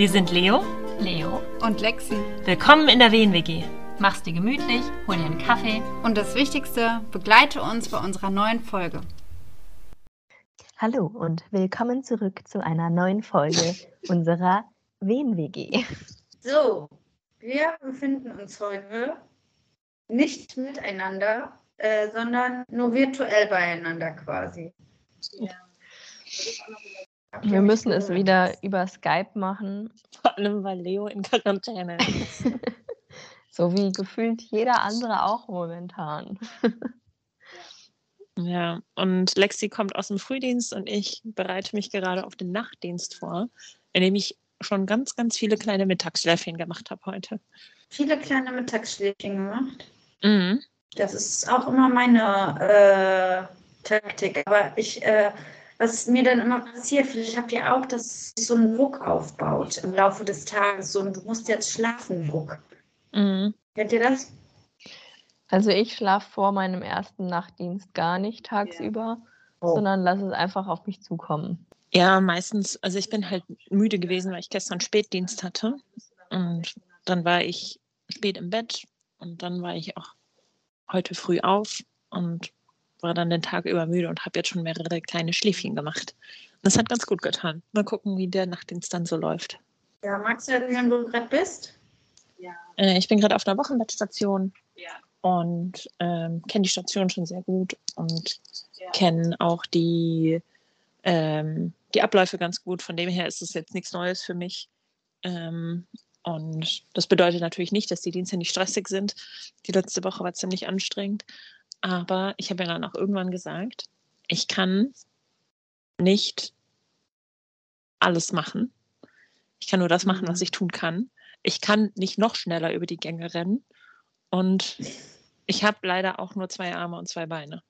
Wir sind Leo Leo und Lexi. Willkommen in der WNWG. Mach's dir gemütlich, hol dir einen Kaffee. Und das Wichtigste, begleite uns bei unserer neuen Folge. Hallo und willkommen zurück zu einer neuen Folge unserer WNWG. So, wir befinden uns heute nicht miteinander, äh, sondern nur virtuell beieinander quasi. Ja. Wir müssen es wieder über Skype machen. Vor allem, weil Leo in Quarantäne ist. so wie gefühlt jeder andere auch momentan. ja, und Lexi kommt aus dem Frühdienst und ich bereite mich gerade auf den Nachtdienst vor, indem ich schon ganz, ganz viele kleine Mittagsschläfchen gemacht habe heute. Viele kleine Mittagsschläfchen gemacht? Mhm. Das ist auch immer meine äh, Taktik. Aber ich äh, was mir dann immer passiert, vielleicht habt ihr auch, dass sich so ein Druck aufbaut im Laufe des Tages, so ein Du musst jetzt schlafen Druck. Mhm. Kennt ihr das? Also ich schlafe vor meinem ersten Nachtdienst gar nicht tagsüber, yeah. oh. sondern lasse es einfach auf mich zukommen. Ja, meistens, also ich bin halt müde gewesen, weil ich gestern Spätdienst hatte. Und dann war ich spät im Bett und dann war ich auch heute früh auf und war dann den Tag über müde und habe jetzt schon mehrere kleine Schläfchen gemacht. Das hat ganz gut getan. Mal gucken, wie der Nachtdienst dann so läuft. Ja, magst du erzählen, wo du gerade bist? Ja. Äh, ich bin gerade auf einer Wochenbettstation ja. und ähm, kenne die Station schon sehr gut und ja. kenne auch die, ähm, die Abläufe ganz gut. Von dem her ist es jetzt nichts Neues für mich. Ähm, und das bedeutet natürlich nicht, dass die Dienste nicht stressig sind. Die letzte Woche war ziemlich anstrengend. Aber ich habe ja dann auch irgendwann gesagt, ich kann nicht alles machen. Ich kann nur das machen, was mhm. ich tun kann. Ich kann nicht noch schneller über die Gänge rennen. Und ich habe leider auch nur zwei Arme und zwei Beine.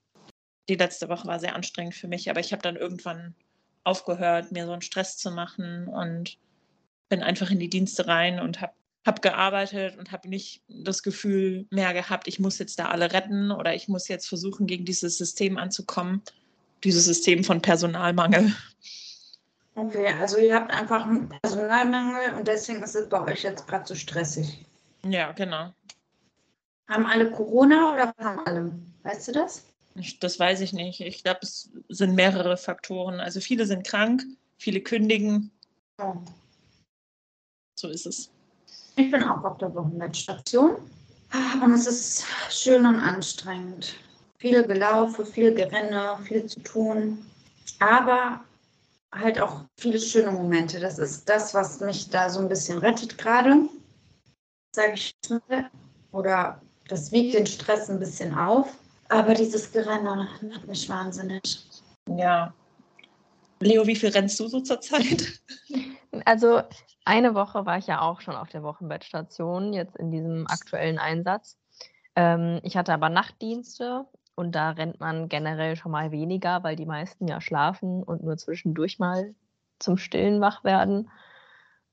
Die letzte Woche war sehr anstrengend für mich, aber ich habe dann irgendwann aufgehört, mir so einen Stress zu machen und bin einfach in die Dienste rein und habe habe gearbeitet und habe nicht das Gefühl mehr gehabt, ich muss jetzt da alle retten oder ich muss jetzt versuchen, gegen dieses System anzukommen, dieses System von Personalmangel. Okay, also ihr habt einfach einen Personalmangel und deswegen ist es bei euch jetzt gerade so stressig. Ja, genau. Haben alle Corona oder haben alle? Weißt du das? Ich, das weiß ich nicht. Ich glaube, es sind mehrere Faktoren. Also viele sind krank, viele kündigen. Oh. So ist es. Ich bin auch auf der Wochenbettstation und es ist schön und anstrengend. Viel Gelaufe, viel Gerenne, viel zu tun, aber halt auch viele schöne Momente. Das ist das, was mich da so ein bisschen rettet gerade, sage ich mal. Oder das wiegt den Stress ein bisschen auf. Aber dieses Gerenne macht mich wahnsinnig. Ja. Leo, wie viel rennst du so zur Zeit? Also eine Woche war ich ja auch schon auf der Wochenbettstation, jetzt in diesem aktuellen Einsatz. Ähm, ich hatte aber Nachtdienste und da rennt man generell schon mal weniger, weil die meisten ja schlafen und nur zwischendurch mal zum Stillen wach werden.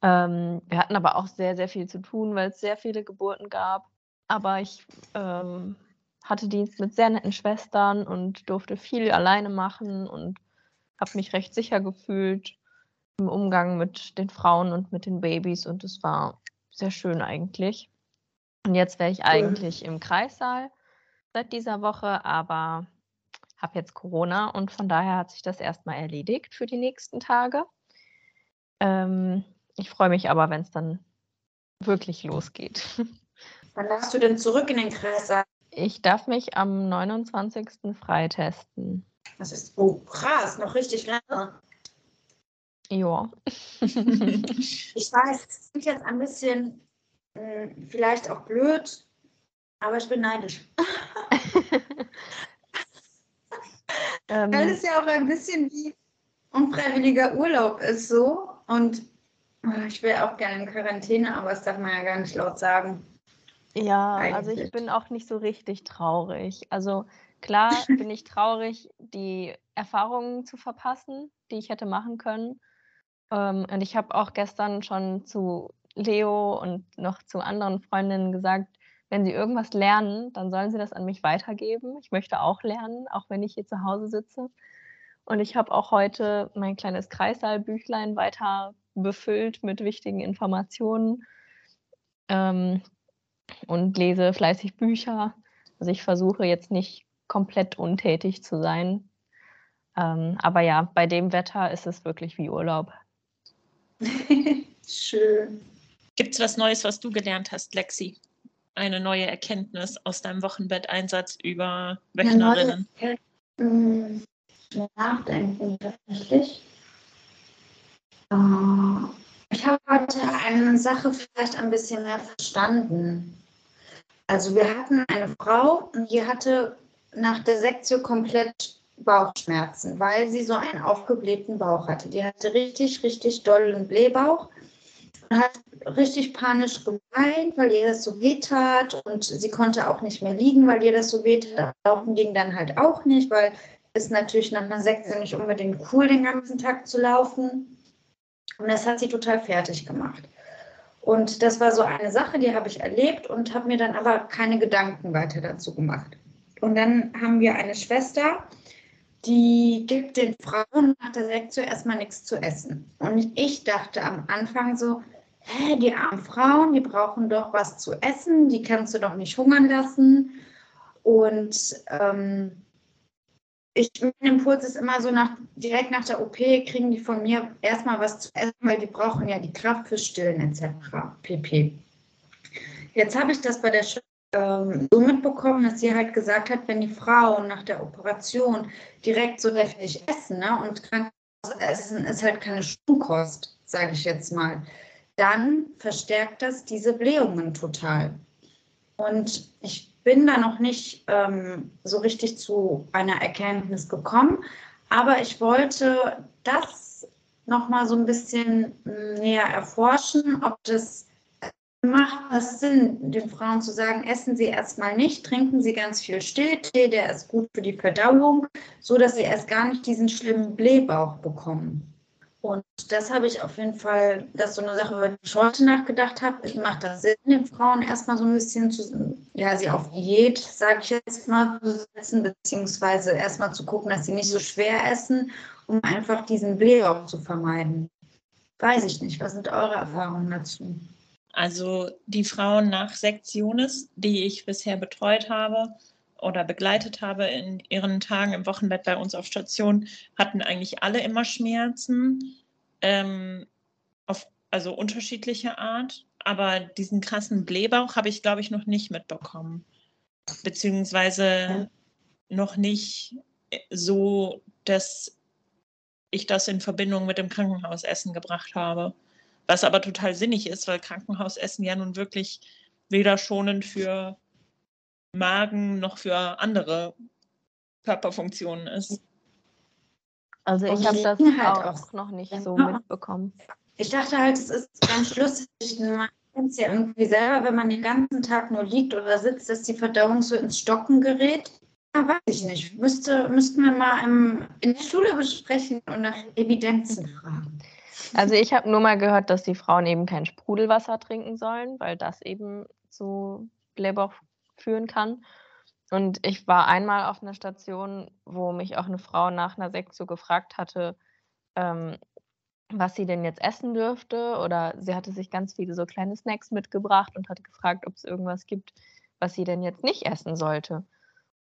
Ähm, wir hatten aber auch sehr, sehr viel zu tun, weil es sehr viele Geburten gab. Aber ich ähm, hatte Dienst mit sehr netten Schwestern und durfte viel alleine machen und habe mich recht sicher gefühlt im Umgang mit den Frauen und mit den Babys und es war sehr schön eigentlich. Und jetzt wäre ich eigentlich im Kreissaal seit dieser Woche, aber habe jetzt Corona und von daher hat sich das erstmal erledigt für die nächsten Tage. Ähm, ich freue mich aber, wenn es dann wirklich losgeht. Wann darfst du denn zurück in den Kreissaal? Ich darf mich am 29. freitesten. Das ist oh krass, noch richtig lange. Ja. ich weiß, es klingt jetzt ein bisschen äh, vielleicht auch blöd, aber ich bin neidisch. ähm, Weil es ja auch ein bisschen wie unfreiwilliger Urlaub ist so. Und oh, ich will auch gerne in Quarantäne, aber das darf man ja gar nicht laut sagen. Ja, Eigentlich. also ich bin auch nicht so richtig traurig. Also klar bin ich traurig, die Erfahrungen zu verpassen, die ich hätte machen können. Ähm, und ich habe auch gestern schon zu Leo und noch zu anderen Freundinnen gesagt, wenn sie irgendwas lernen, dann sollen sie das an mich weitergeben. Ich möchte auch lernen, auch wenn ich hier zu Hause sitze. Und ich habe auch heute mein kleines Kreissaalbüchlein weiter befüllt mit wichtigen Informationen ähm, und lese fleißig Bücher. Also ich versuche jetzt nicht komplett untätig zu sein. Ähm, aber ja, bei dem Wetter ist es wirklich wie Urlaub. Schön. Gibt es was Neues, was du gelernt hast, Lexi? Eine neue Erkenntnis aus deinem Wochenbetteinsatz über Wöchnerinnen? Nachdenken tatsächlich. Uh, ich habe heute eine Sache vielleicht ein bisschen mehr verstanden. Also wir hatten eine Frau, die hatte nach der Sektio komplett Bauchschmerzen, weil sie so einen aufgeblähten Bauch hatte. Die hatte richtig, richtig dollen Blähbauch und hat richtig panisch geweint, weil ihr das so weh tat und sie konnte auch nicht mehr liegen, weil ihr das so weh tat. Laufen ging dann halt auch nicht, weil es natürlich nach einer Sekte nicht unbedingt cool, den ganzen Tag zu laufen. Und das hat sie total fertig gemacht. Und das war so eine Sache, die habe ich erlebt und habe mir dann aber keine Gedanken weiter dazu gemacht. Und dann haben wir eine Schwester, die gibt den Frauen nach der Sektion erstmal nichts zu essen. Und ich dachte am Anfang so, hä, die armen Frauen, die brauchen doch was zu essen, die kannst du doch nicht hungern lassen. Und ähm, ich, mein Impuls ist immer so, nach, direkt nach der OP kriegen die von mir erstmal was zu essen, weil die brauchen ja die Kraft fürs Stillen etc. pp. Jetzt habe ich das bei der Schwester ähm, so mitbekommen, dass sie halt gesagt hat, wenn die Frauen nach der Operation direkt so heftig essen ne, und krank essen ist halt keine Schwungkost, sage ich jetzt mal, dann verstärkt das diese Blähungen total. Und ich bin da noch nicht ähm, so richtig zu einer Erkenntnis gekommen, aber ich wollte das nochmal so ein bisschen näher erforschen, ob das macht es Sinn, den Frauen zu sagen, essen Sie erstmal nicht, trinken Sie ganz viel Stilltee, der ist gut für die Verdauung, so dass Sie erst gar nicht diesen schlimmen Blähbauch bekommen. Und das habe ich auf jeden Fall, das ist so eine Sache, über die ich heute nachgedacht habe. Macht das Sinn, den Frauen erstmal so ein bisschen zu, ja, sie auf Diät, sage ich jetzt mal, zu setzen, beziehungsweise erstmal zu gucken, dass sie nicht so schwer essen, um einfach diesen Blähbauch zu vermeiden. Weiß ich nicht. Was sind eure Erfahrungen dazu? Also die Frauen nach Sektiones, die ich bisher betreut habe oder begleitet habe in ihren Tagen im Wochenbett bei uns auf Station, hatten eigentlich alle immer Schmerzen, ähm, auf, also unterschiedlicher Art. Aber diesen krassen Blähbauch habe ich, glaube ich, noch nicht mitbekommen. Beziehungsweise noch nicht so, dass ich das in Verbindung mit dem Krankenhausessen gebracht habe. Was aber total sinnig ist, weil Krankenhausessen ja nun wirklich weder schonend für Magen noch für andere Körperfunktionen ist. Also ich habe das halt auch, auch, noch nicht so mitbekommen. Ich dachte halt, es ist ganz lustig. Man kennt es ja irgendwie selber, wenn man den ganzen Tag nur liegt oder sitzt, dass die Verdauung so ins Stocken gerät. Ja, weiß ich nicht. Müsste, müssten wir mal im, in der Schule besprechen und nach Evidenzen fragen. Also ich habe nur mal gehört, dass die Frauen eben kein Sprudelwasser trinken sollen, weil das eben zu Blähbauch führen kann. Und ich war einmal auf einer Station, wo mich auch eine Frau nach einer Sektion gefragt hatte, ähm, was sie denn jetzt essen dürfte. Oder sie hatte sich ganz viele so kleine Snacks mitgebracht und hatte gefragt, ob es irgendwas gibt, was sie denn jetzt nicht essen sollte.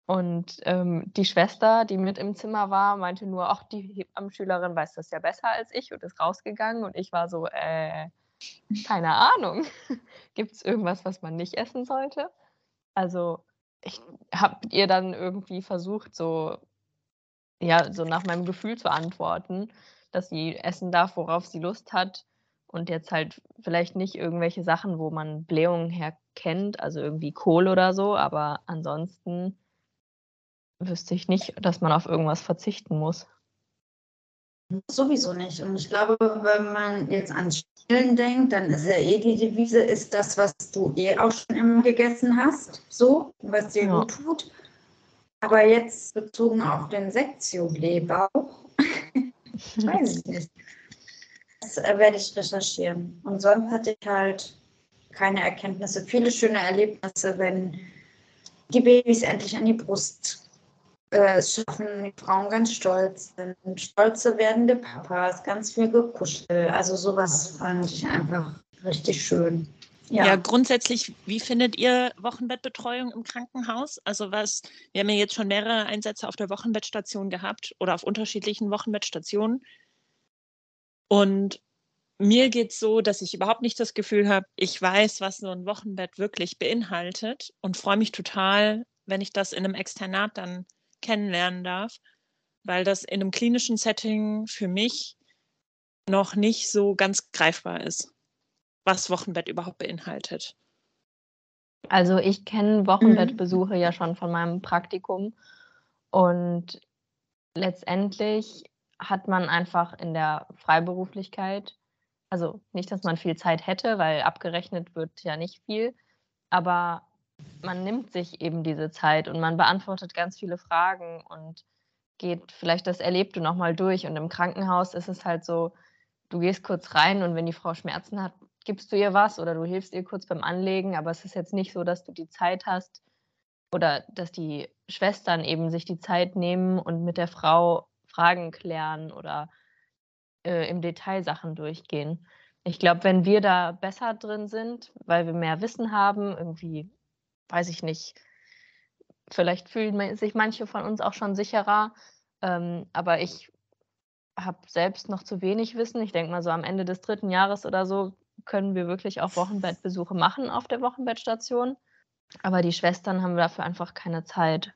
Und ähm, die Schwester, die mit im Zimmer war, meinte nur, ach, die Hebammenschülerin weiß das ja besser als ich und ist rausgegangen. Und ich war so, äh, keine Ahnung. Gibt es irgendwas, was man nicht essen sollte? Also, ich habe ihr dann irgendwie versucht, so, ja, so nach meinem Gefühl zu antworten, dass sie essen darf, worauf sie Lust hat. Und jetzt halt vielleicht nicht irgendwelche Sachen, wo man Blähungen herkennt, also irgendwie Kohl oder so, aber ansonsten wüsste ich nicht, dass man auf irgendwas verzichten muss. Sowieso nicht. Und ich glaube, wenn man jetzt ans Spielen denkt, dann ist ja eh die Devise, ist das, was du eh auch schon immer gegessen hast, so, was dir ja. gut tut. Aber jetzt bezogen auf den Sektio-Blähbauch, weiß ich nicht. Das äh, werde ich recherchieren. Und sonst hatte ich halt keine Erkenntnisse. Viele schöne Erlebnisse, wenn die Babys endlich an die Brust es schaffen, Frauen ganz stolz sind. Stolze werdende Papas, ganz viel gekuschelt. Also sowas fand ich einfach richtig schön. Ja. ja. grundsätzlich, wie findet ihr Wochenbettbetreuung im Krankenhaus? Also was, wir haben ja jetzt schon mehrere Einsätze auf der Wochenbettstation gehabt oder auf unterschiedlichen Wochenbettstationen. Und mir geht es so, dass ich überhaupt nicht das Gefühl habe, ich weiß, was so ein Wochenbett wirklich beinhaltet und freue mich total, wenn ich das in einem Externat dann kennenlernen darf, weil das in einem klinischen Setting für mich noch nicht so ganz greifbar ist, was Wochenbett überhaupt beinhaltet. Also ich kenne Wochenbettbesuche mhm. ja schon von meinem Praktikum und letztendlich hat man einfach in der Freiberuflichkeit, also nicht, dass man viel Zeit hätte, weil abgerechnet wird ja nicht viel, aber man nimmt sich eben diese Zeit und man beantwortet ganz viele Fragen und geht vielleicht das Erlebte nochmal durch. Und im Krankenhaus ist es halt so, du gehst kurz rein und wenn die Frau Schmerzen hat, gibst du ihr was oder du hilfst ihr kurz beim Anlegen, aber es ist jetzt nicht so, dass du die Zeit hast oder dass die Schwestern eben sich die Zeit nehmen und mit der Frau Fragen klären oder äh, im Detail Sachen durchgehen. Ich glaube, wenn wir da besser drin sind, weil wir mehr Wissen haben, irgendwie weiß ich nicht, vielleicht fühlen sich manche von uns auch schon sicherer, ähm, aber ich habe selbst noch zu wenig Wissen. Ich denke mal, so am Ende des dritten Jahres oder so können wir wirklich auch Wochenbettbesuche machen auf der Wochenbettstation. Aber die Schwestern haben dafür einfach keine Zeit.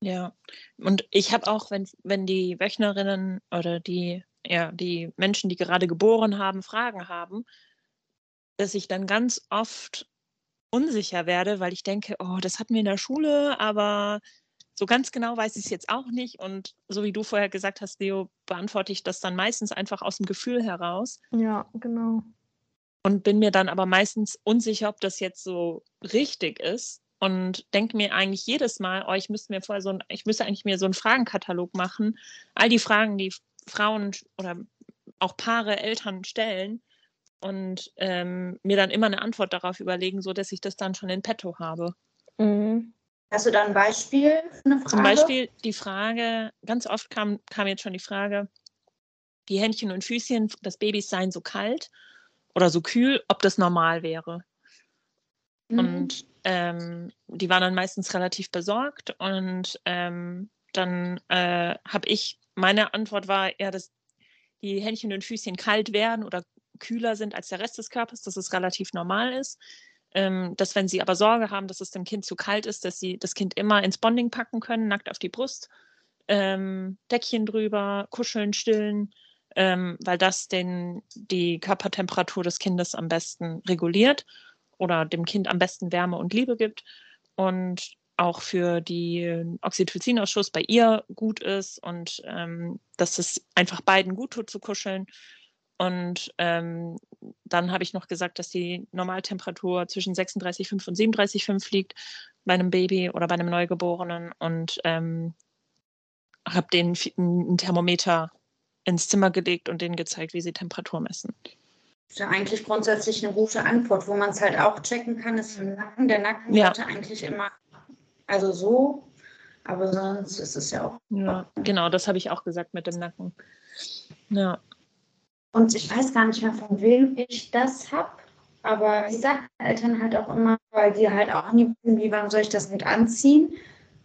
Ja, und ich habe auch, wenn, wenn die Wöchnerinnen oder die, ja, die Menschen, die gerade geboren haben, Fragen haben, dass ich dann ganz oft unsicher werde, weil ich denke, oh, das hatten wir in der Schule, aber so ganz genau weiß ich es jetzt auch nicht. Und so wie du vorher gesagt hast, Leo, beantworte ich das dann meistens einfach aus dem Gefühl heraus. Ja, genau. Und bin mir dann aber meistens unsicher, ob das jetzt so richtig ist. Und denke mir eigentlich jedes Mal, oh, ich müsste mir vorher so ein, ich müsste eigentlich mir so einen Fragenkatalog machen. All die Fragen, die Frauen oder auch Paare, Eltern stellen, und ähm, mir dann immer eine Antwort darauf überlegen, so dass ich das dann schon in petto habe. Mhm. Hast du da ein Beispiel für eine Frage? Zum Beispiel die Frage, ganz oft kam, kam jetzt schon die Frage, die Händchen und Füßchen des Babys seien so kalt oder so kühl, ob das normal wäre. Mhm. Und ähm, die waren dann meistens relativ besorgt und ähm, dann äh, habe ich, meine Antwort war ja, dass die Händchen und Füßchen kalt werden oder kühler sind als der Rest des Körpers, dass es relativ normal ist. Ähm, dass wenn sie aber Sorge haben, dass es dem Kind zu kalt ist, dass sie das Kind immer ins Bonding packen können, nackt auf die Brust, ähm, Deckchen drüber, kuscheln, stillen, ähm, weil das den, die Körpertemperatur des Kindes am besten reguliert oder dem Kind am besten Wärme und Liebe gibt und auch für den Oxytocinausschuss bei ihr gut ist und ähm, dass es einfach beiden gut tut zu kuscheln und ähm, dann habe ich noch gesagt, dass die Normaltemperatur zwischen 36,5 und 37,5 liegt bei einem Baby oder bei einem Neugeborenen und ähm, habe denen ein Thermometer ins Zimmer gelegt und denen gezeigt, wie sie Temperatur messen. Das ist ja eigentlich grundsätzlich eine gute Antwort, wo man es halt auch checken kann, ist im Nacken. Der Nacken ja. sollte eigentlich immer, also so, aber sonst ist es ja auch. Ja, genau, das habe ich auch gesagt mit dem Nacken. Ja. Und ich weiß gar nicht mehr, von wem ich das habe. Aber ich sage Eltern halt auch immer, weil die halt auch nie wissen, wie wann soll ich das mit anziehen,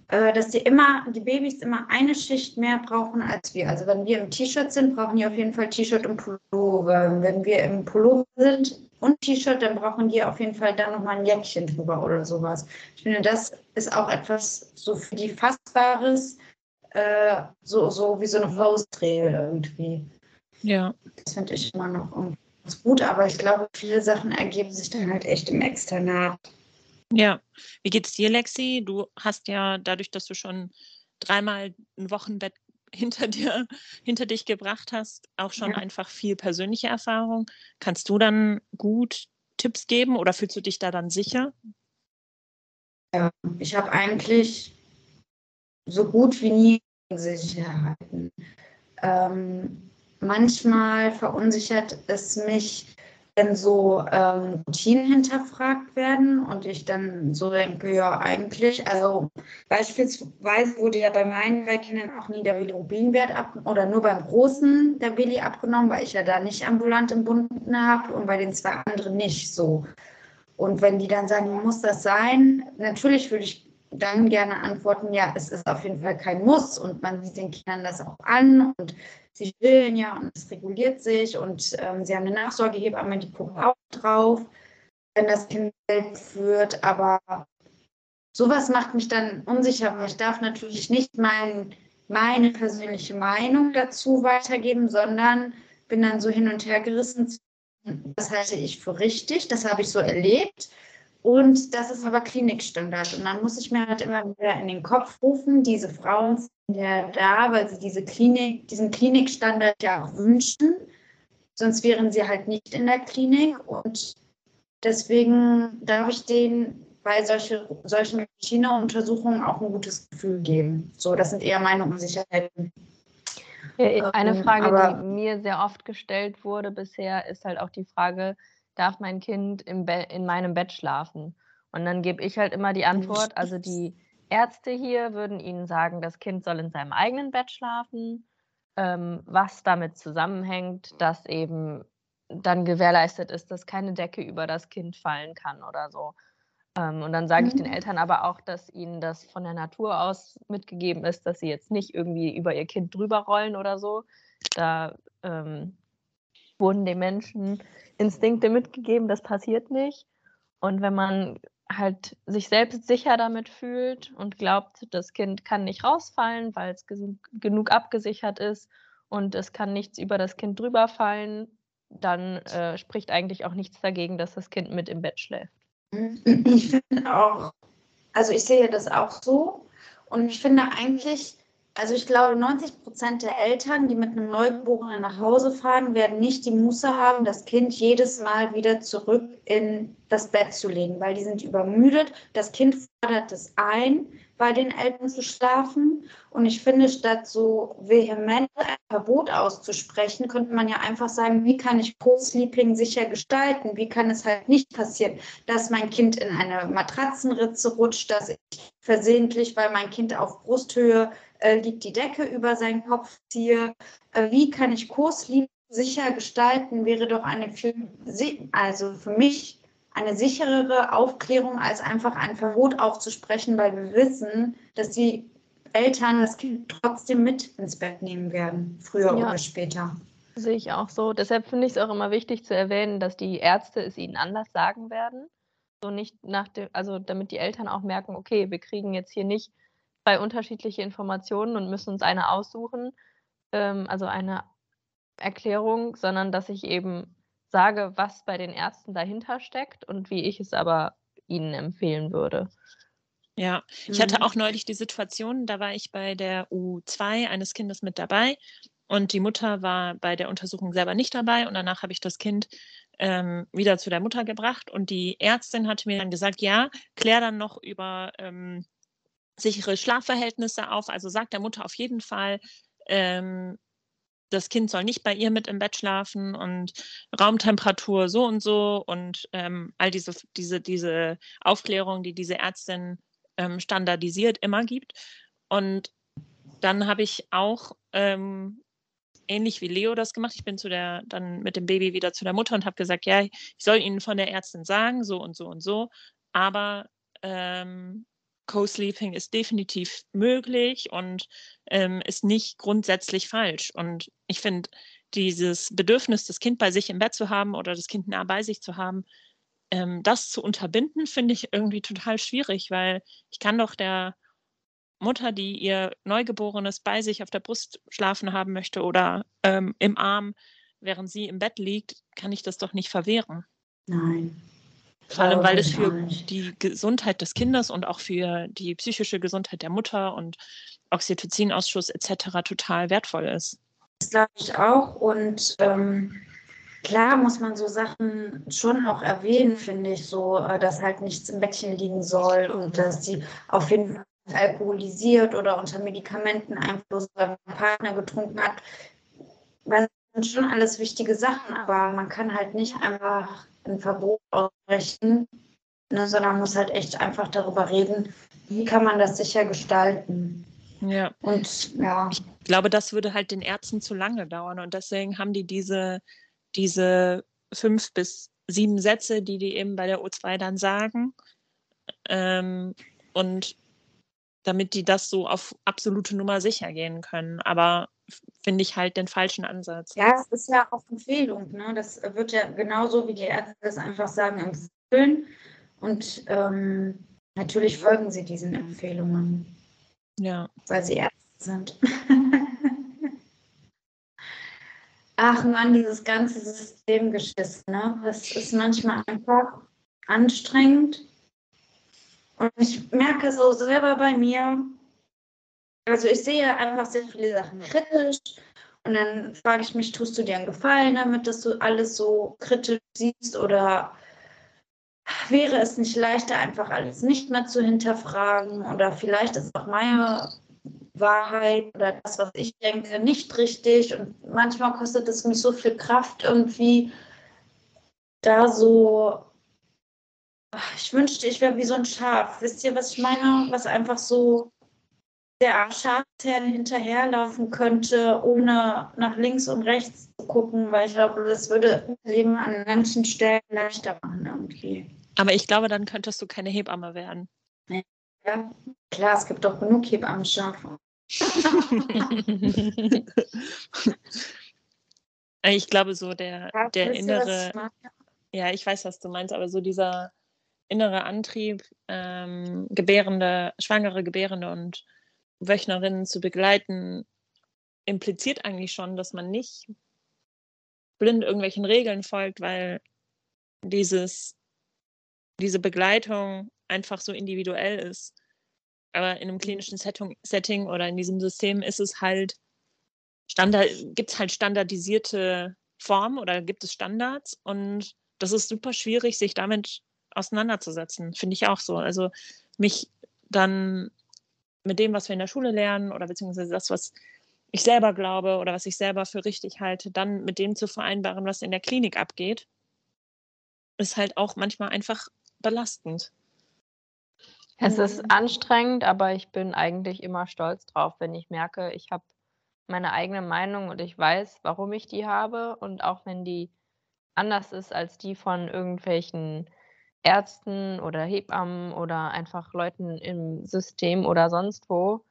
äh, dass die immer, die Babys immer eine Schicht mehr brauchen als wir. Also wenn wir im T-Shirt sind, brauchen die auf jeden Fall T-Shirt und Pullover. Wenn wir im Pullover sind und T-Shirt, dann brauchen die auf jeden Fall dann nochmal ein Jäckchen drüber oder sowas. Ich finde, das ist auch etwas so für die Fassbares, äh, so, so wie so eine Faustregel irgendwie. Ja. Das finde ich immer noch ganz gut, aber ich glaube, viele Sachen ergeben sich dann halt echt im Externat. Ja. Wie geht es dir, Lexi? Du hast ja dadurch, dass du schon dreimal ein Wochenbett hinter dir, hinter dich gebracht hast, auch schon ja. einfach viel persönliche Erfahrung. Kannst du dann gut Tipps geben oder fühlst du dich da dann sicher? Ja, ich habe eigentlich so gut wie nie Sicherheiten. Ähm, manchmal verunsichert es mich, wenn so ähm, Routinen hinterfragt werden und ich dann so denke, ja, eigentlich, also beispielsweise wurde ja bei meinen drei Kindern auch nie der Bilirubinwert ab oder nur beim Großen der Billy abgenommen, weil ich ja da nicht ambulant entbunden habe und bei den zwei anderen nicht so. Und wenn die dann sagen, muss das sein, natürlich würde ich dann gerne antworten, ja, es ist auf jeden Fall kein Muss und man sieht den Kindern das auch an und sie stillen ja und es reguliert sich und ähm, sie haben eine Nachsorgehebamme, die guckt auch drauf, wenn das Kind führt, aber sowas macht mich dann unsicher, weil ich darf natürlich nicht mein, meine persönliche Meinung dazu weitergeben, sondern bin dann so hin und her gerissen das halte ich für richtig, das habe ich so erlebt. Und das ist aber Klinikstandard. Und dann muss ich mir halt immer wieder in den Kopf rufen, diese Frauen sind ja da, weil sie diese Klinik, diesen Klinikstandard ja auch wünschen. Sonst wären sie halt nicht in der Klinik. Und deswegen darf ich denen bei solche, solchen Routineuntersuchungen auch ein gutes Gefühl geben. So, das sind eher meine Unsicherheiten. Eine ähm, Frage, Aber, die mir sehr oft gestellt wurde bisher, ist halt auch die Frage, darf mein Kind im in meinem Bett schlafen? Und dann gebe ich halt immer die Antwort, also die Ärzte hier würden Ihnen sagen, das Kind soll in seinem eigenen Bett schlafen, ähm, was damit zusammenhängt, dass eben dann gewährleistet ist, dass keine Decke über das Kind fallen kann oder so. Ähm, und dann sage ich den mhm. Eltern aber auch, dass ihnen das von der Natur aus mitgegeben ist, dass sie jetzt nicht irgendwie über ihr Kind drüber rollen oder so. Da ähm, wurden den Menschen Instinkte mitgegeben, das passiert nicht. Und wenn man halt sich selbst sicher damit fühlt und glaubt, das Kind kann nicht rausfallen, weil es genug abgesichert ist und es kann nichts über das Kind drüber fallen, dann äh, spricht eigentlich auch nichts dagegen, dass das Kind mit im Bett schläft. Ich finde auch, also ich sehe das auch so und ich finde eigentlich, also ich glaube, 90 Prozent der Eltern, die mit einem Neugeborenen nach Hause fahren, werden nicht die Muße haben, das Kind jedes Mal wieder zurück in das Bett zu legen, weil die sind übermüdet. Das Kind fordert es ein, bei den Eltern zu schlafen. Und ich finde, statt so vehement ein Verbot auszusprechen, könnte man ja einfach sagen, wie kann ich Co-Sleeping sicher gestalten? Wie kann es halt nicht passieren, dass mein Kind in eine Matratzenritze rutscht, dass ich versehentlich, weil mein Kind auf Brusthöhe äh, liegt, die Decke über seinen Kopf ziehe? Äh, wie kann ich Co-Sleeping sicher gestalten? Wäre doch eine für, also für mich eine sicherere Aufklärung, als einfach ein Verbot aufzusprechen, weil wir wissen, dass die Eltern das Kind trotzdem mit ins Bett nehmen werden, früher ja. oder später. Sehe ich auch so. Deshalb finde ich es auch immer wichtig zu erwähnen, dass die Ärzte es ihnen anders sagen werden. So nicht nach dem, also damit die Eltern auch merken, okay, wir kriegen jetzt hier nicht zwei unterschiedliche Informationen und müssen uns eine aussuchen, ähm, also eine Erklärung, sondern dass ich eben sage, was bei den Ärzten dahinter steckt und wie ich es aber ihnen empfehlen würde. Ja, ich hatte mhm. auch neulich die Situation, da war ich bei der U2 eines Kindes mit dabei und die Mutter war bei der Untersuchung selber nicht dabei und danach habe ich das Kind ähm, wieder zu der Mutter gebracht und die Ärztin hatte mir dann gesagt, ja, klär dann noch über ähm, sichere Schlafverhältnisse auf, also sagt der Mutter auf jeden Fall, ähm, das Kind soll nicht bei ihr mit im Bett schlafen und Raumtemperatur so und so und ähm, all diese, diese, diese Aufklärung, die diese Ärztin ähm, standardisiert immer gibt. Und dann habe ich auch ähm, ähnlich wie Leo das gemacht. Ich bin zu der, dann mit dem Baby wieder zu der Mutter und habe gesagt, ja, ich soll Ihnen von der Ärztin sagen, so und so und so, aber ähm, Co-Sleeping ist definitiv möglich und ähm, ist nicht grundsätzlich falsch. Und ich finde, dieses Bedürfnis, das Kind bei sich im Bett zu haben oder das Kind nah bei sich zu haben, ähm, das zu unterbinden, finde ich irgendwie total schwierig, weil ich kann doch der Mutter, die ihr Neugeborenes bei sich auf der Brust schlafen haben möchte oder ähm, im Arm, während sie im Bett liegt, kann ich das doch nicht verwehren. Nein. Vor allem, weil es für die Gesundheit des Kindes und auch für die psychische Gesundheit der Mutter und Oxytocinausschuss etc. total wertvoll ist. Das glaube ich auch. Und ähm, klar muss man so Sachen schon auch erwähnen, finde ich, so, äh, dass halt nichts im Bettchen liegen soll und dass sie auf jeden Fall alkoholisiert oder unter Medikamenteneinfluss beim Partner getrunken hat. Was sind schon alles wichtige Sachen, aber man kann halt nicht einfach ein Verbot aussprechen, ne, sondern muss halt echt einfach darüber reden, wie kann man das sicher gestalten. Ja. Und ja. Ich glaube, das würde halt den Ärzten zu lange dauern und deswegen haben die diese, diese fünf bis sieben Sätze, die die eben bei der O2 dann sagen. Ähm, und damit die das so auf absolute Nummer sicher gehen können. Aber finde ich halt den falschen Ansatz. Ja, es ist ja auch Empfehlung. Ne? Das wird ja genauso, wie die Ärzte das einfach sagen, empfehlen. Und ähm, natürlich folgen sie diesen Empfehlungen. Ja. Weil sie Ärzte sind. Ach man, dieses ganze Systemgeschiss, ne? Das ist manchmal einfach anstrengend. Und ich merke so selber bei mir, also ich sehe einfach sehr viele Sachen kritisch. Und dann frage ich mich, tust du dir einen Gefallen damit, dass du alles so kritisch siehst? Oder wäre es nicht leichter, einfach alles nicht mehr zu hinterfragen? Oder vielleicht ist auch meine Wahrheit oder das, was ich denke, nicht richtig. Und manchmal kostet es mich so viel Kraft, irgendwie da so. Ich wünschte, ich wäre wie so ein Schaf. Wisst ihr, was ich meine? Was einfach so der Schafsherde hinterherlaufen könnte, ohne nach links und rechts zu gucken, weil ich glaube, das würde das Leben an manchen Stellen leichter machen irgendwie. Aber ich glaube, dann könntest du keine Hebamme werden. Ja, klar, es gibt doch genug Hebammen-Schafe. ich glaube, so der, der innere. Ja, ich weiß, was du meinst, aber so dieser innere Antrieb, ähm, Gebärende, schwangere Gebärende und Wöchnerinnen zu begleiten, impliziert eigentlich schon, dass man nicht blind irgendwelchen Regeln folgt, weil dieses, diese Begleitung einfach so individuell ist. Aber in einem mhm. klinischen Setting, Setting oder in diesem System ist es halt Standard, gibt es halt standardisierte Formen oder gibt es Standards und das ist super schwierig, sich damit auseinanderzusetzen, finde ich auch so. Also mich dann mit dem, was wir in der Schule lernen oder beziehungsweise das, was ich selber glaube oder was ich selber für richtig halte, dann mit dem zu vereinbaren, was in der Klinik abgeht, ist halt auch manchmal einfach belastend. Es ist anstrengend, aber ich bin eigentlich immer stolz drauf, wenn ich merke, ich habe meine eigene Meinung und ich weiß, warum ich die habe. Und auch wenn die anders ist als die von irgendwelchen Ärzten oder Hebammen oder einfach Leuten im System oder sonst wo.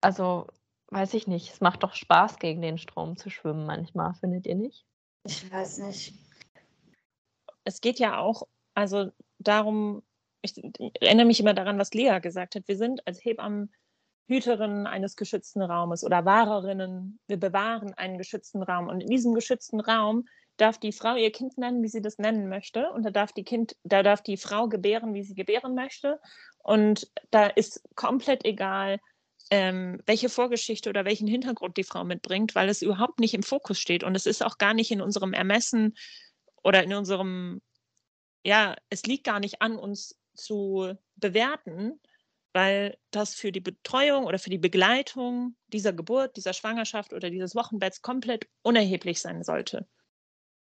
Also, weiß ich nicht, es macht doch Spaß, gegen den Strom zu schwimmen manchmal, findet ihr nicht? Ich weiß nicht. Es geht ja auch, also darum, ich, ich erinnere mich immer daran, was Lea gesagt hat. Wir sind als Hebammen Hüterinnen eines geschützten Raumes oder Wahrerinnen. Wir bewahren einen geschützten Raum. Und in diesem geschützten Raum darf die Frau ihr Kind nennen, wie sie das nennen möchte. Und da darf die Kind, da darf die Frau gebären, wie sie gebären möchte. Und da ist komplett egal, ähm, welche Vorgeschichte oder welchen Hintergrund die Frau mitbringt, weil es überhaupt nicht im Fokus steht. Und es ist auch gar nicht in unserem Ermessen oder in unserem, ja, es liegt gar nicht an uns zu bewerten, weil das für die Betreuung oder für die Begleitung dieser Geburt, dieser Schwangerschaft oder dieses Wochenbetts komplett unerheblich sein sollte.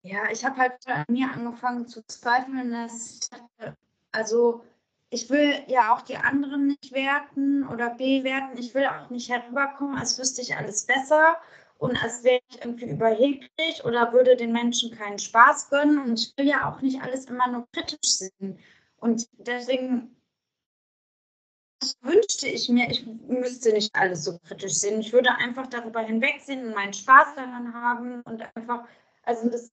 Ja, ich habe halt bei mir angefangen zu zweifeln, dass also ich will ja auch die anderen nicht werten oder bewerten. Ich will auch nicht herüberkommen, als wüsste ich alles besser und als wäre ich irgendwie überheblich oder würde den Menschen keinen Spaß gönnen. Und ich will ja auch nicht alles immer nur kritisch sehen. Und deswegen wünschte ich mir, ich müsste nicht alles so kritisch sehen. Ich würde einfach darüber hinwegsehen und meinen Spaß daran haben und einfach, also das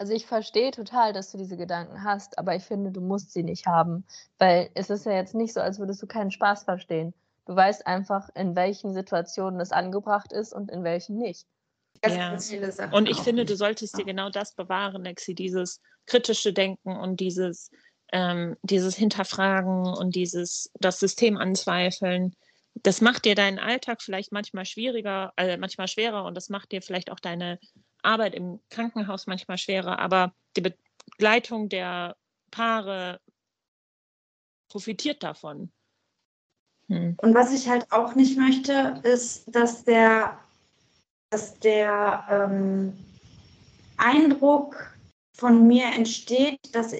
also ich verstehe total, dass du diese Gedanken hast, aber ich finde, du musst sie nicht haben, weil es ist ja jetzt nicht so, als würdest du keinen Spaß verstehen. Du weißt einfach, in welchen Situationen es angebracht ist und in welchen nicht. Ja. Und ich finde, du solltest dir genau das bewahren, Lexi, dieses kritische Denken und dieses, ähm, dieses Hinterfragen und dieses das System anzweifeln. Das macht dir deinen Alltag vielleicht manchmal schwieriger, äh, manchmal schwerer und das macht dir vielleicht auch deine Arbeit im Krankenhaus manchmal schwerer, aber die Begleitung der Paare profitiert davon. Hm. Und was ich halt auch nicht möchte, ist, dass der dass der ähm, Eindruck von mir entsteht, dass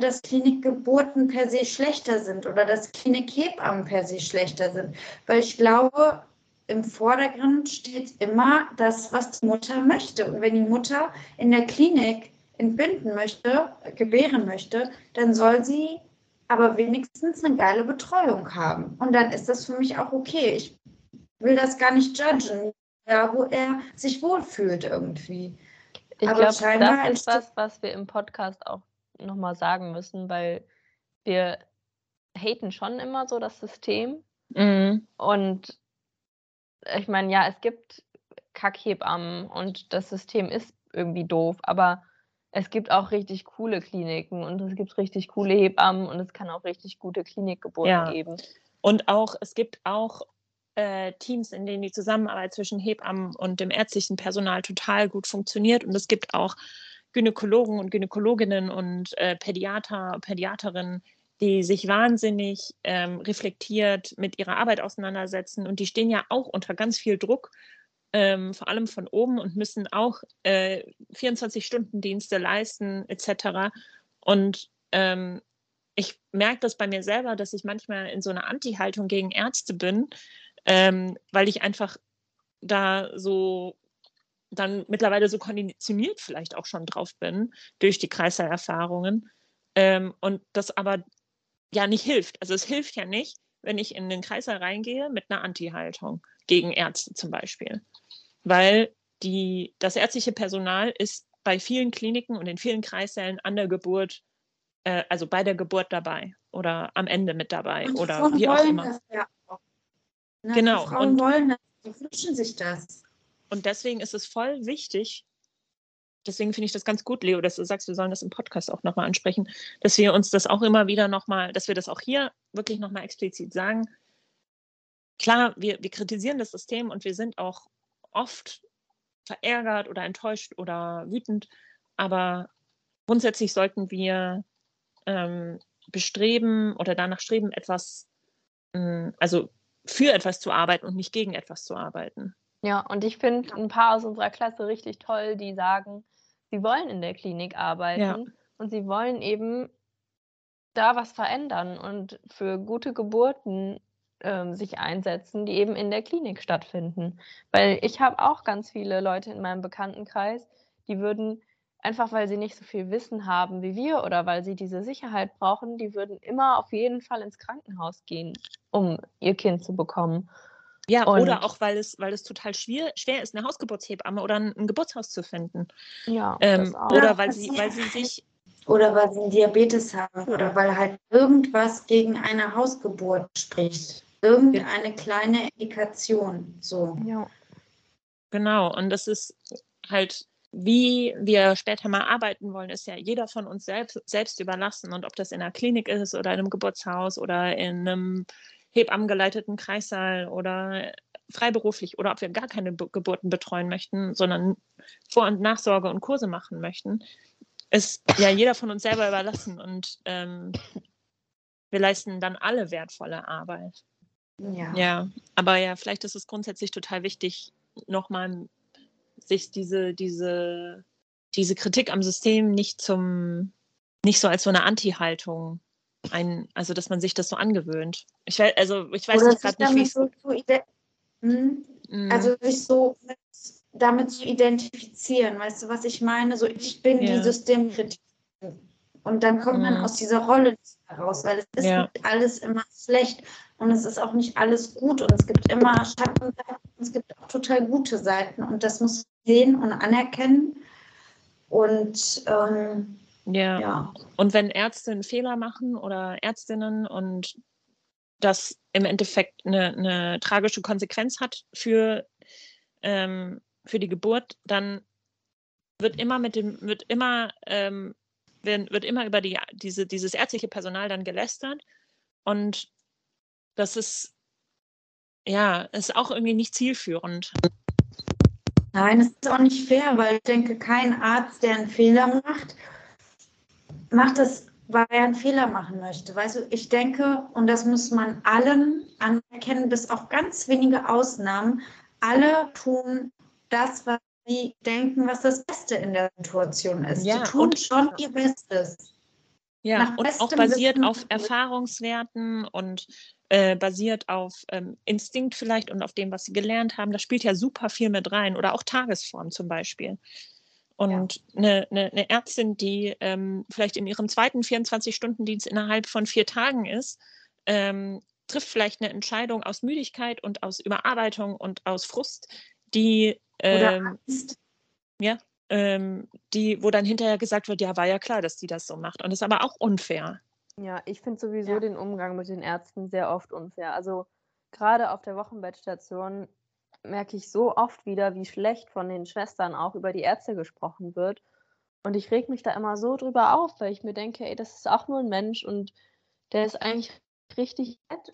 dass Klinikgeburten per se schlechter sind oder dass Klinikhebammen per se schlechter sind. Weil ich glaube, im Vordergrund steht immer das, was die Mutter möchte. Und wenn die Mutter in der Klinik entbinden möchte, gebären möchte, dann soll sie aber wenigstens eine geile Betreuung haben. Und dann ist das für mich auch okay. Ich will das gar nicht judgen, ja, wo er sich wohlfühlt irgendwie. Ich glaube, das ist was, was wir im Podcast auch nochmal sagen müssen, weil wir haten schon immer so das System. Mhm. Und ich meine, ja, es gibt Kackhebammen und das System ist irgendwie doof, aber es gibt auch richtig coole Kliniken und es gibt richtig coole Hebammen und es kann auch richtig gute Klinikgeburten ja. geben. Und auch, es gibt auch äh, Teams, in denen die Zusammenarbeit zwischen Hebammen und dem ärztlichen Personal total gut funktioniert. Und es gibt auch Gynäkologen und Gynäkologinnen und äh, Pädiater, Pädiaterinnen, die sich wahnsinnig ähm, reflektiert mit ihrer Arbeit auseinandersetzen. Und die stehen ja auch unter ganz viel Druck, ähm, vor allem von oben und müssen auch äh, 24-Stunden-Dienste leisten etc. Und ähm, ich merke das bei mir selber, dass ich manchmal in so einer Anti-Haltung gegen Ärzte bin, ähm, weil ich einfach da so dann mittlerweile so konditioniert vielleicht auch schon drauf bin durch die Kreißererfahrungen ähm, und das aber ja nicht hilft. Also es hilft ja nicht, wenn ich in den Kreißsaal reingehe mit einer Anti-Haltung gegen Ärzte zum Beispiel, weil die, das ärztliche Personal ist bei vielen Kliniken und in vielen Kreissälen an der Geburt, äh, also bei der Geburt dabei oder am Ende mit dabei und oder wie auch immer. Ja auch. Ne? Genau. Die Frauen und, wollen das, die wünschen sich das. Und deswegen ist es voll wichtig, deswegen finde ich das ganz gut, Leo, dass du sagst, wir sollen das im Podcast auch nochmal ansprechen, dass wir uns das auch immer wieder nochmal, dass wir das auch hier wirklich nochmal explizit sagen. Klar, wir, wir kritisieren das System und wir sind auch oft verärgert oder enttäuscht oder wütend, aber grundsätzlich sollten wir ähm, bestreben oder danach streben, etwas, ähm, also für etwas zu arbeiten und nicht gegen etwas zu arbeiten. Ja, und ich finde ein paar aus unserer Klasse richtig toll, die sagen, sie wollen in der Klinik arbeiten ja. und sie wollen eben da was verändern und für gute Geburten ähm, sich einsetzen, die eben in der Klinik stattfinden. Weil ich habe auch ganz viele Leute in meinem Bekanntenkreis, die würden einfach weil sie nicht so viel Wissen haben wie wir oder weil sie diese Sicherheit brauchen, die würden immer auf jeden Fall ins Krankenhaus gehen, um ihr Kind zu bekommen. Ja, und oder auch, weil es, weil es total schwer, schwer ist, eine Hausgeburtshebamme oder ein, ein Geburtshaus zu finden. Ja. Ähm, oder weil sie, weil sie sich. Oder weil sie Diabetes haben oder weil halt irgendwas gegen eine Hausgeburt spricht. Irgendeine kleine Indikation. So. Ja. Genau. Und das ist halt wie wir später mal arbeiten wollen, ist ja jeder von uns selbst, selbst überlassen. Und ob das in einer Klinik ist oder in einem Geburtshaus oder in einem Hebammengeleiteten Kreissaal oder freiberuflich oder ob wir gar keine Geburten betreuen möchten, sondern Vor- und Nachsorge und Kurse machen möchten, ist ja jeder von uns selber überlassen. Und ähm, wir leisten dann alle wertvolle Arbeit. Ja. ja, aber ja, vielleicht ist es grundsätzlich total wichtig, nochmal sich diese, diese, diese Kritik am System nicht zum, nicht so als so eine Anti-Haltung ein, also dass man sich das so angewöhnt. Ich weiß, also ich weiß nicht gerade nicht, wie so, hm? mm. Also sich so mit, damit zu identifizieren, weißt du, was ich meine? So, ich bin ja. die Systemkritik. Und dann kommt man mm. aus dieser Rolle heraus, weil es ist ja. nicht alles immer schlecht und es ist auch nicht alles gut und es gibt immer Schattenseiten, es gibt auch total gute Seiten und das muss man sehen und anerkennen. Und ähm, ja. ja. Und wenn Ärzte einen Fehler machen oder Ärztinnen und das im Endeffekt eine, eine tragische Konsequenz hat für, ähm, für die Geburt, dann wird immer mit dem, wird immer, ähm, wird, immer über die, diese, dieses ärztliche Personal dann gelästert. Und das ist ja, ist auch irgendwie nicht zielführend. Nein, es ist auch nicht fair, weil ich denke, kein Arzt, der einen Fehler macht, macht das, weil er einen Fehler machen möchte. Weißt du, ich denke, und das muss man allen anerkennen, bis auf ganz wenige Ausnahmen, alle tun das, was sie denken, was das Beste in der Situation ist. Ja, sie tun schon ihr Bestes. Ja, Nach und auch basiert Wissen auf Erfahrungswerten und äh, basiert auf ähm, Instinkt vielleicht und auf dem, was sie gelernt haben. Da spielt ja super viel mit rein. Oder auch Tagesform zum Beispiel. Und eine, eine, eine Ärztin, die ähm, vielleicht in ihrem zweiten 24-Stunden-Dienst innerhalb von vier Tagen ist, ähm, trifft vielleicht eine Entscheidung aus Müdigkeit und aus Überarbeitung und aus Frust, die ähm, Angst. ähm, die, wo dann hinterher gesagt wird, ja, war ja klar, dass die das so macht. Und das ist aber auch unfair. Ja, ich finde sowieso Ja. den Umgang mit den Ärzten sehr oft unfair. Also gerade auf der Wochenbettstation merke ich so oft wieder, wie schlecht von den Schwestern auch über die Ärzte gesprochen wird. Und ich reg mich da immer so drüber auf, weil ich mir denke, ey, das ist auch nur ein Mensch und der ist eigentlich richtig nett.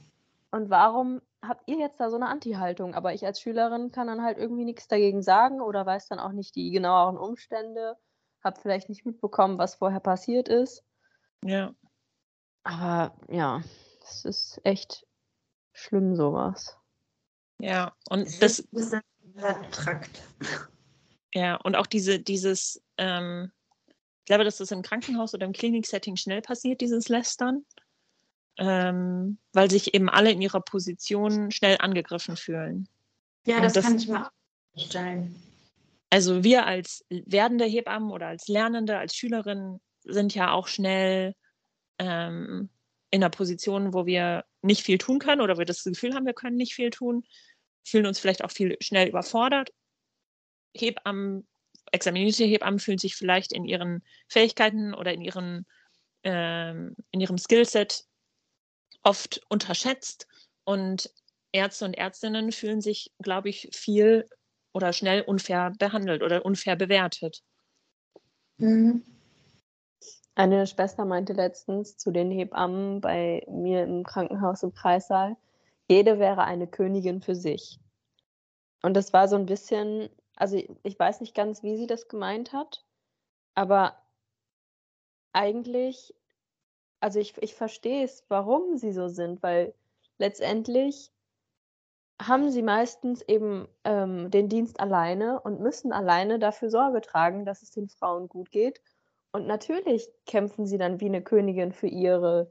Und warum habt ihr jetzt da so eine Anti-Haltung? Aber ich als Schülerin kann dann halt irgendwie nichts dagegen sagen oder weiß dann auch nicht die genaueren Umstände, hab vielleicht nicht mitbekommen, was vorher passiert ist. Ja. Aber ja, es ist echt schlimm, sowas. Ja, und Es das, ist abstrakt. ja, und auch diese, dieses, ähm, ich glaube, dass das im Krankenhaus oder im Kliniksetting schnell passiert, dieses Lästern, ähm, weil sich eben alle in ihrer Position schnell angegriffen fühlen. Ja, das, das- kann ich mir auch vorstellen. Also wir als werdende Hebammen oder als Lernende, als Schülerinnen sind ja auch schnell ähm, in einer Position, wo wir nicht viel tun können oder wir das Gefühl haben, wir können nicht viel tun, fühlen uns vielleicht auch viel schnell überfordert. Hebammen, examinierte Hebammen fühlen sich vielleicht in ihren Fähigkeiten oder in, ihren, ähm, in ihrem Skillset oft unterschätzt und Ärzte und Ärztinnen fühlen sich, glaube ich, viel oder schnell unfair behandelt oder unfair bewertet. Mhm. Eine Schwester meinte letztens zu den Hebammen bei mir im Krankenhaus im Kreissaal, jede wäre eine Königin für sich. Und das war so ein bisschen, also ich- weiß nicht ganz, wie sie das gemeint hat, aber eigentlich, also ich, ich verstehe es, warum sie so sind, weil letztendlich haben sie meistens eben ähm, den Dienst alleine und müssen alleine dafür Sorge tragen, dass es den Frauen gut geht. Und natürlich kämpfen sie dann wie eine Königin für ihre,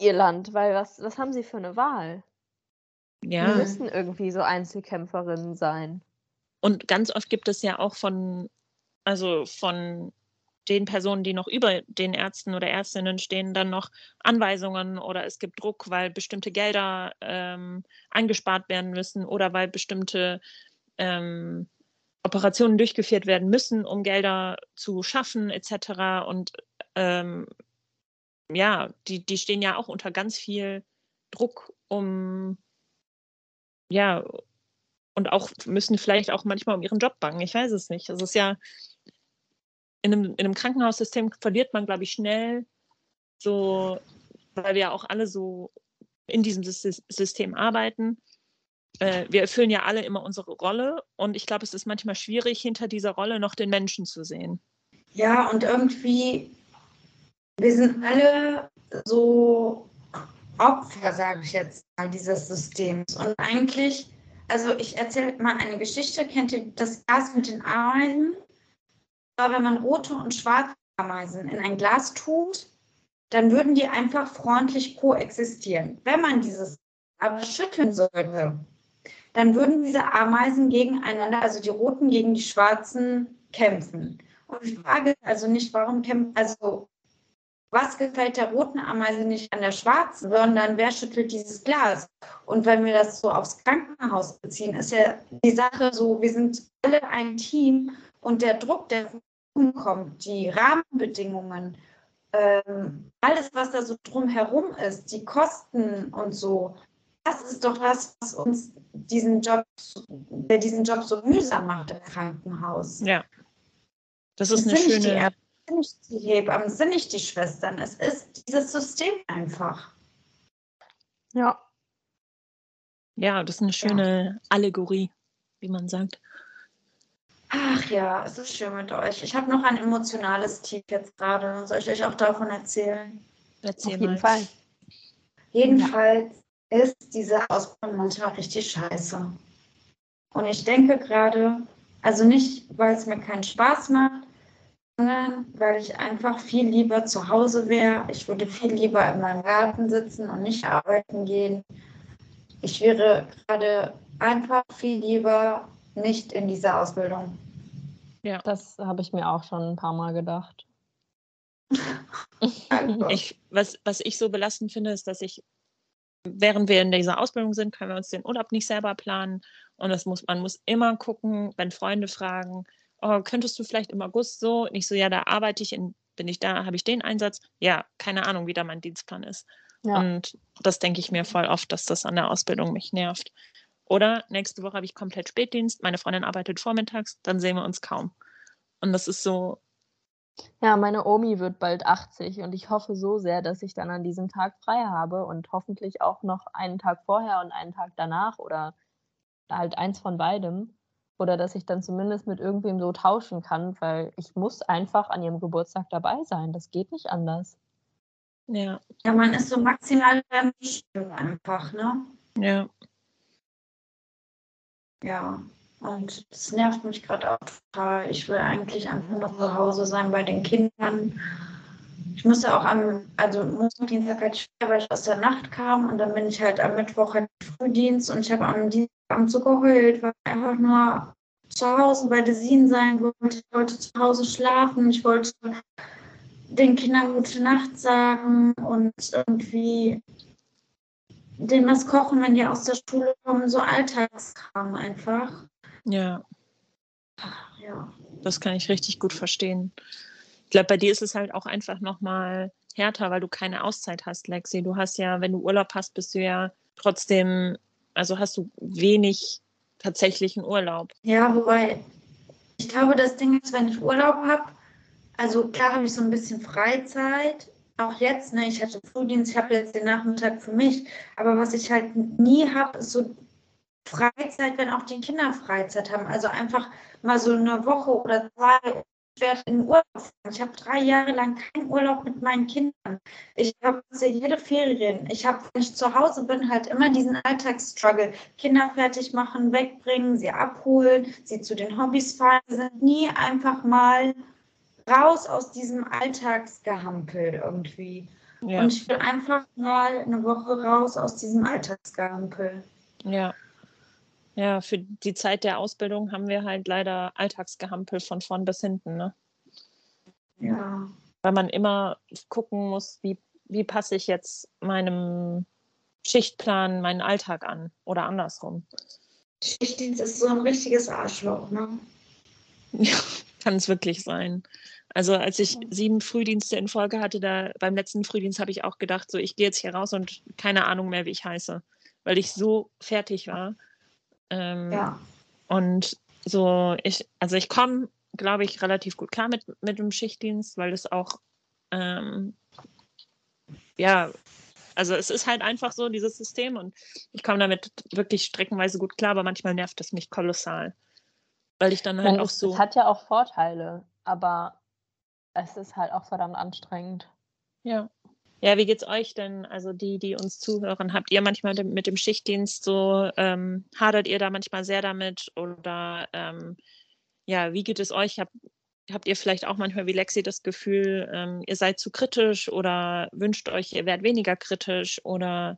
ihr Land, weil was, was haben sie für eine Wahl? Ja. Die müssen irgendwie so Einzelkämpferinnen sein. Und ganz oft gibt es ja auch von, also von den Personen, die noch über den Ärzten oder Ärztinnen stehen, dann noch Anweisungen oder es gibt Druck, weil bestimmte Gelder ähm, eingespart werden müssen oder weil bestimmte ähm, Operationen durchgeführt werden müssen, um Gelder zu schaffen, etc. Und ähm, ja, die, die stehen ja auch unter ganz viel Druck, um ja, und auch müssen vielleicht auch manchmal um ihren Job bangen. Ich weiß es nicht. Es ist ja in einem, in einem Krankenhaussystem verliert man, glaube ich, schnell so, weil wir ja auch alle so in diesem Sys- System arbeiten. Äh, wir erfüllen ja alle immer unsere Rolle und ich glaube, es ist manchmal schwierig, hinter dieser Rolle noch den Menschen zu sehen. Ja, und irgendwie, wir sind alle so Opfer, sage ich jetzt mal, dieses Systems. Und eigentlich, also ich erzähle mal eine Geschichte. Kennt ihr das Glas mit den Ameisen? Aber wenn man rote und schwarze Ameisen in ein Glas tut, dann würden die einfach freundlich koexistieren. Wenn man dieses aber schütteln sollte, dann würden diese Ameisen gegeneinander, also die roten gegen die schwarzen, kämpfen. Und ich frage also nicht, warum kämpfen, also was gefällt der roten Ameise nicht an der schwarzen, sondern wer schüttelt dieses Glas? Und wenn wir das so aufs Krankenhaus beziehen, ist ja die Sache so, wir sind alle ein Team und der Druck, der kommt, die Rahmenbedingungen, ähm, alles, was da so drumherum ist, die Kosten und so, das ist doch das, was uns diesen Job, der diesen Job so mühsam macht im Krankenhaus. Ja. Das ist Das eine schöne. Sind nicht die Hebammen, sind nicht die Schwestern. Es ist dieses System einfach. Ja. Ja, das ist eine schöne Allegorie, wie man sagt. Ach ja, es ist schön mit euch. Ich habe noch ein emotionales Tief jetzt gerade. Soll ich euch auch davon erzählen? Erzähl Auf jeden mal. Fall. Jedenfalls ist diese Ausbildung manchmal richtig scheiße. Und ich denke gerade, Also nicht, weil es mir keinen Spaß macht, weil ich einfach viel lieber zu Hause wäre. Ich würde viel lieber in meinem Garten sitzen und nicht arbeiten gehen. Ich wäre gerade einfach viel lieber nicht in dieser Ausbildung. Ja. Das habe ich mir auch schon ein paar Mal gedacht. Also. Ich, was, was ich so belastend finde, ist, dass ich, während wir in dieser Ausbildung sind, können wir uns den Urlaub nicht selber planen. Und das muss, man muss immer gucken, wenn Freunde fragen, oh, könntest du vielleicht im August so? Nicht so, ja, da arbeite ich, in, bin ich da, habe ich den Einsatz? Ja, keine Ahnung, wie da mein Dienstplan ist. Ja. Und das denke ich mir voll oft, dass das an der Ausbildung mich nervt. Oder nächste Woche habe ich komplett Spätdienst, meine Freundin arbeitet vormittags, dann sehen wir uns kaum. Und das ist so. Ja, meine Omi wird bald 80 und ich hoffe so sehr, dass ich dann an diesem Tag frei habe und hoffentlich auch noch einen Tag vorher und einen Tag danach oder halt eins von beidem. Oder dass ich dann zumindest mit irgendwem so tauschen kann, weil ich muss einfach an ihrem Geburtstag dabei sein. Das geht nicht anders. Ja. Ja, man ist so maximal einfach, ne? Ja. Ja. Und das nervt mich gerade auch total. Ich will eigentlich einfach noch zu Hause sein bei den Kindern. Ich musste auch am, also Montag, Dienstag halt schwer, weil ich aus der Nacht kam und dann bin ich halt am Mittwoch halt Frühdienst und ich habe am Dienstagabend so geheult, weil ich einfach nur zu Hause bei Desin sein wollte. Ich wollte zu Hause schlafen, ich wollte den Kindern gute Nacht sagen und irgendwie denen was kochen, wenn die aus der Schule kommen, so Alltagskram einfach. Ja. Ja. Das kann ich richtig gut verstehen. Ich glaube, bei dir ist es halt auch einfach nochmal härter, weil du keine Auszeit hast, Lexi. Du hast ja, wenn du Urlaub hast, bist du ja trotzdem, also hast du wenig tatsächlichen Urlaub. Ja, wobei ich glaube, das Ding ist, wenn ich Urlaub habe, also klar habe ich so ein bisschen Freizeit, auch jetzt, ne, ich hatte Frühdienst, ich habe jetzt den Nachmittag für mich, aber was ich halt nie habe, ist so Freizeit, wenn auch die Kinder Freizeit haben. Also einfach mal so eine Woche oder zwei ich werde in Urlaub fahren. Ich habe drei Jahre lang keinen Urlaub mit meinen Kindern. Ich habe jede Ferien. Ich habe, wenn ich zu Hause bin, halt immer diesen Alltagsstruggle. Kinder fertig machen, wegbringen, sie abholen, sie zu den Hobbys fahren. Wir sind nie einfach mal raus aus diesem Alltagsgehampel irgendwie. Ja. Und ich will einfach mal eine Woche raus aus diesem Alltagsgehampel. Ja. Ja, für die Zeit der Ausbildung haben wir halt leider Alltagsgehampel von vorn bis hinten, ne? Ja. Weil man immer gucken muss, wie, wie passe ich jetzt meinem Schichtplan, meinen Alltag an oder andersrum. Schichtdienst ist so ein richtiges Arschloch, ne? Ja, kann es wirklich sein. Also als ich sieben Frühdienste in Folge hatte, da beim letzten Frühdienst habe ich auch gedacht, so ich gehe jetzt hier raus und keine Ahnung mehr, wie ich heiße, weil ich so fertig war. Ähm, ja. Und so, ich, also ich komme, glaube ich, relativ gut klar mit, mit dem Schichtdienst, weil es auch, ähm, ja, also es ist halt einfach so, dieses System und ich komme damit wirklich streckenweise gut klar, aber manchmal nervt es mich kolossal. Weil ich dann halt meine, auch so. Es hat ja auch Vorteile, aber es ist halt auch verdammt anstrengend. Ja. Ja, wie geht's euch denn? Also die, die uns zuhören, habt ihr manchmal mit dem Schichtdienst so, ähm, hadert ihr da manchmal sehr damit? Oder ähm, ja, wie geht es euch? Hab, habt ihr vielleicht auch manchmal wie Lexi das Gefühl, ähm, ihr seid zu kritisch oder wünscht euch, ihr werdet weniger kritisch oder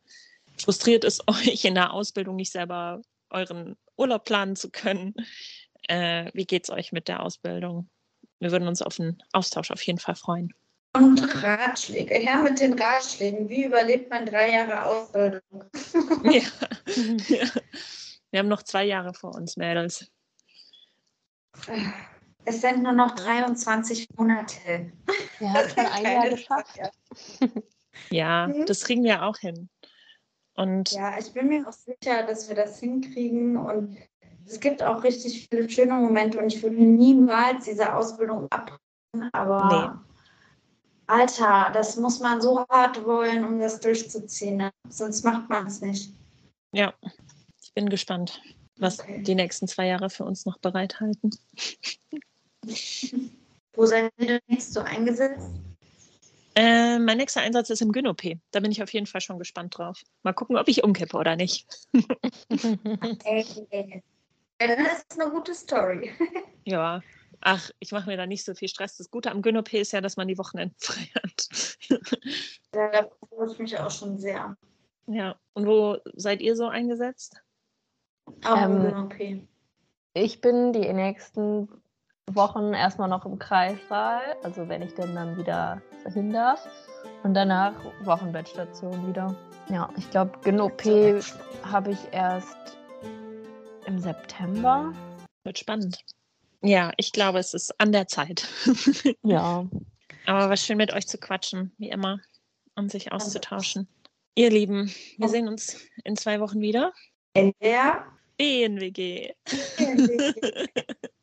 frustriert es euch in der Ausbildung nicht selber euren Urlaub planen zu können? Äh, wie geht's euch mit der Ausbildung? Wir würden uns auf einen Austausch auf jeden Fall freuen. Und Ratschläge. Her mit den Ratschlägen. Wie überlebt man drei Jahre Ausbildung? ja. ja. Wir haben noch zwei Jahre vor uns, Mädels. Es sind nur noch 23 Monate. Wir haben schon ein Jahr geschafft. Ja, mhm. das kriegen wir auch hin. Und ja, ich bin mir auch sicher, dass wir das hinkriegen. Und es gibt auch richtig viele schöne Momente. Und ich würde niemals diese Ausbildung abbrechen. Aber nee Alter, das muss man so hart wollen, um das durchzuziehen. Ne? Sonst macht man es nicht. Ja, ich bin gespannt, was okay. die nächsten zwei Jahre für uns noch bereithalten. Wo seid ihr nächst so eingesetzt? Äh, mein nächster Einsatz ist im Gyn-OP. Da bin ich auf jeden Fall schon gespannt drauf. Mal gucken, ob ich umkippe oder nicht. Ja, dann ist eine gute Story. Ja. Ach, ich mache mir da nicht so viel Stress. Das Gute am Gyn-OP ist ja, dass man die Wochenenden frei hat. Ja, da freue ich mich auch schon sehr. ja. Und wo seid ihr so eingesetzt? Auch Ähm, OP. Ich bin die nächsten Wochen erstmal noch im Kreissaal, also wenn ich denn dann wieder dahin darf. Und danach Wochenbettstation wieder. Ja, ich glaube, Gen-OP habe ich erst im September. Wird spannend. Ja, ich glaube, es ist an der Zeit. Ja. Aber war schön mit euch zu quatschen, wie immer, und sich auszutauschen. Ihr Lieben, wir sehen uns in zwei Wochen wieder. In der BNWG.